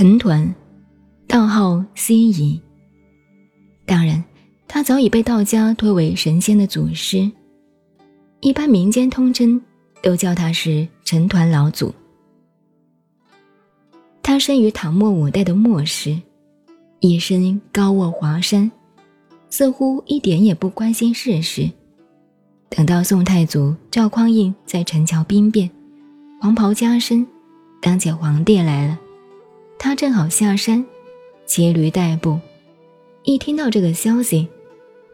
陈抟，道号西夷。当然，他早已被道家推为神仙的祖师，一般民间通称都叫他是陈抟老祖。他生于唐末五代的末时，一生高卧华山，似乎一点也不关心世事。等到宋太祖赵匡胤在陈桥兵变，黄袍加身，当起皇帝来了。他正好下山，骑驴代步，一听到这个消息，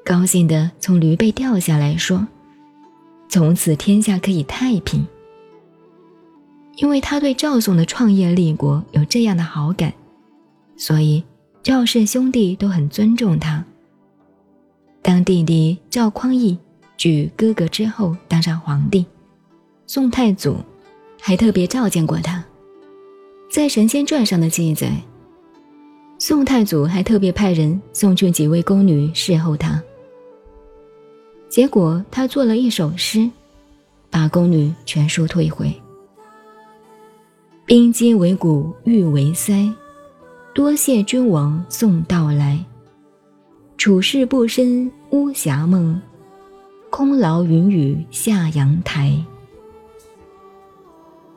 高兴地从驴背掉下来，说：“从此天下可以太平。”因为他对赵宋的创业立国有这样的好感，所以赵氏兄弟都很尊重他。当弟弟赵匡胤举哥哥之后当上皇帝，宋太祖还特别召见过他。在《神仙传》上的记载，宋太祖还特别派人送去几位宫女侍候他。结果他做了一首诗，把宫女全数退回。冰肌为骨，玉为腮，多谢君王送到来。处事不深巫峡梦，空劳云雨下阳台。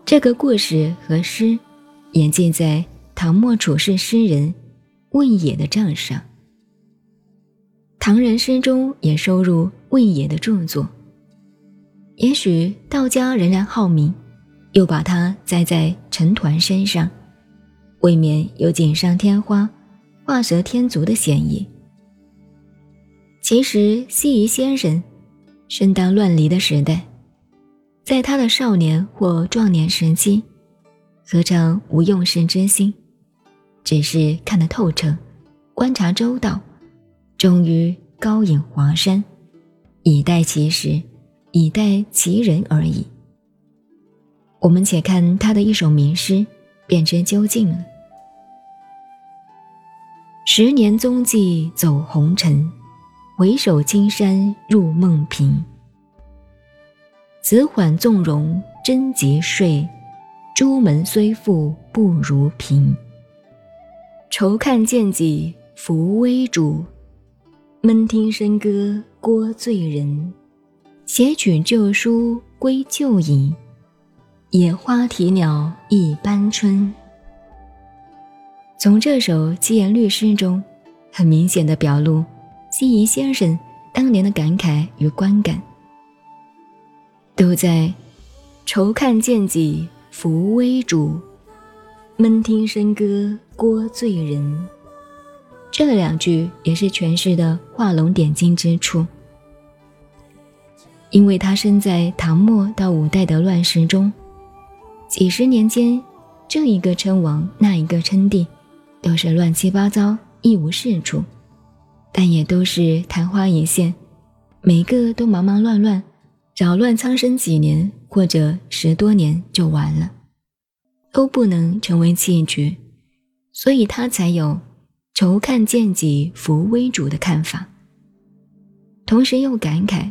这个故事和诗。演记在唐末处世诗人魏野的账上。唐人诗中也收入魏野的著作。也许道家仍然好名，又把他栽在陈抟身上，未免有锦上添花、画蛇添足的嫌疑。其实西夷先生生当乱离的时代，在他的少年或壮年时期。何尝无用神之心？只是看得透彻，观察周到，终于高隐华山，以待其时，以待其人而已。我们且看他的一首名诗，便知究竟了。十年踪迹走红尘，回首青山入梦平。子缓纵容贞节睡。朱门虽富不如贫，愁看见己扶危主，闷听笙歌聒醉人。携取旧书归旧隐，野花啼鸟一般春。从这首七言律诗中，很明显的表露西夷先生当年的感慨与观感，都在愁看见己。扶危主，闷听笙歌聒醉人。这两句也是诠释的画龙点睛之处。因为他生在唐末到五代的乱世中，几十年间，这一个称王，那一个称帝，都是乱七八糟，一无是处，但也都是昙花一现，每个都忙忙乱乱。扰乱苍生几年或者十多年就完了，都不能成为弃局，所以他才有“愁看见己扶危主”的看法。同时又感慨，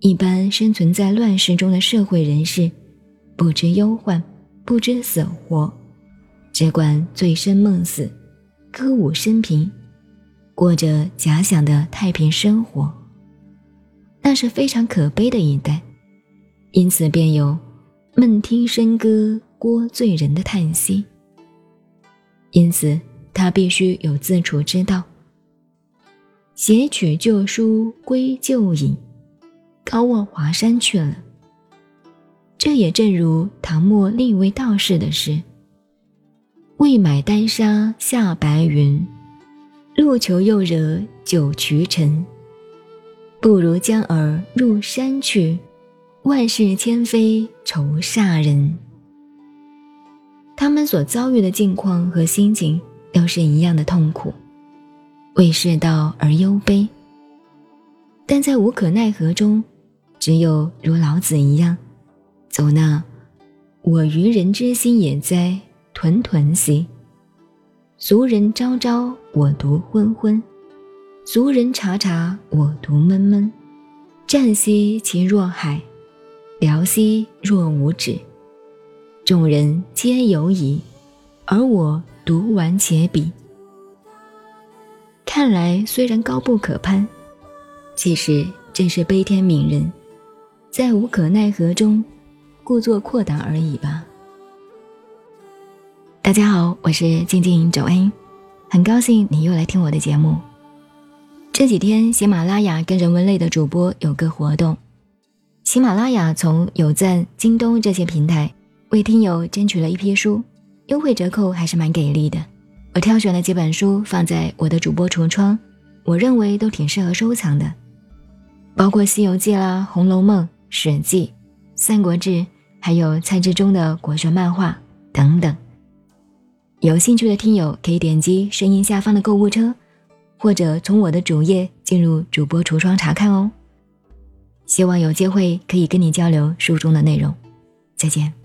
一般生存在乱世中的社会人士，不知忧患，不知死活，只管醉生梦死，歌舞升平，过着假想的太平生活。那是非常可悲的一代，因此便有“闷听笙歌聒醉人”的叹息。因此，他必须有自处之道，携取旧书归旧隐，高卧华山去了。这也正如唐末另一位道士的诗：“未买丹砂下白云，路求又惹九衢尘。”不如将儿入山去，万事千非愁煞人。他们所遭遇的境况和心情都是一样的痛苦，为世道而忧悲。但在无可奈何中，只有如老子一样，走那“我愚人之心也哉，屯屯兮；俗人昭昭，我独昏昏。”俗人察察，我独闷闷。湛兮其若海，辽兮若无止。众人皆有矣，而我独完且鄙。看来虽然高不可攀，其实正是悲天悯人，在无可奈何中，故作阔达而已吧。大家好，我是静静九 A，很高兴你又来听我的节目。这几天喜马拉雅跟人文类的主播有个活动，喜马拉雅从有赞、京东这些平台为听友争取了一批书，优惠折扣还是蛮给力的。我挑选了几本书放在我的主播橱窗，我认为都挺适合收藏的，包括《西游记》啦、《红楼梦》《史记》《三国志》，还有蔡志忠的国学漫画等等。有兴趣的听友可以点击声音下方的购物车。或者从我的主页进入主播橱窗查看哦。希望有机会可以跟你交流书中的内容。再见。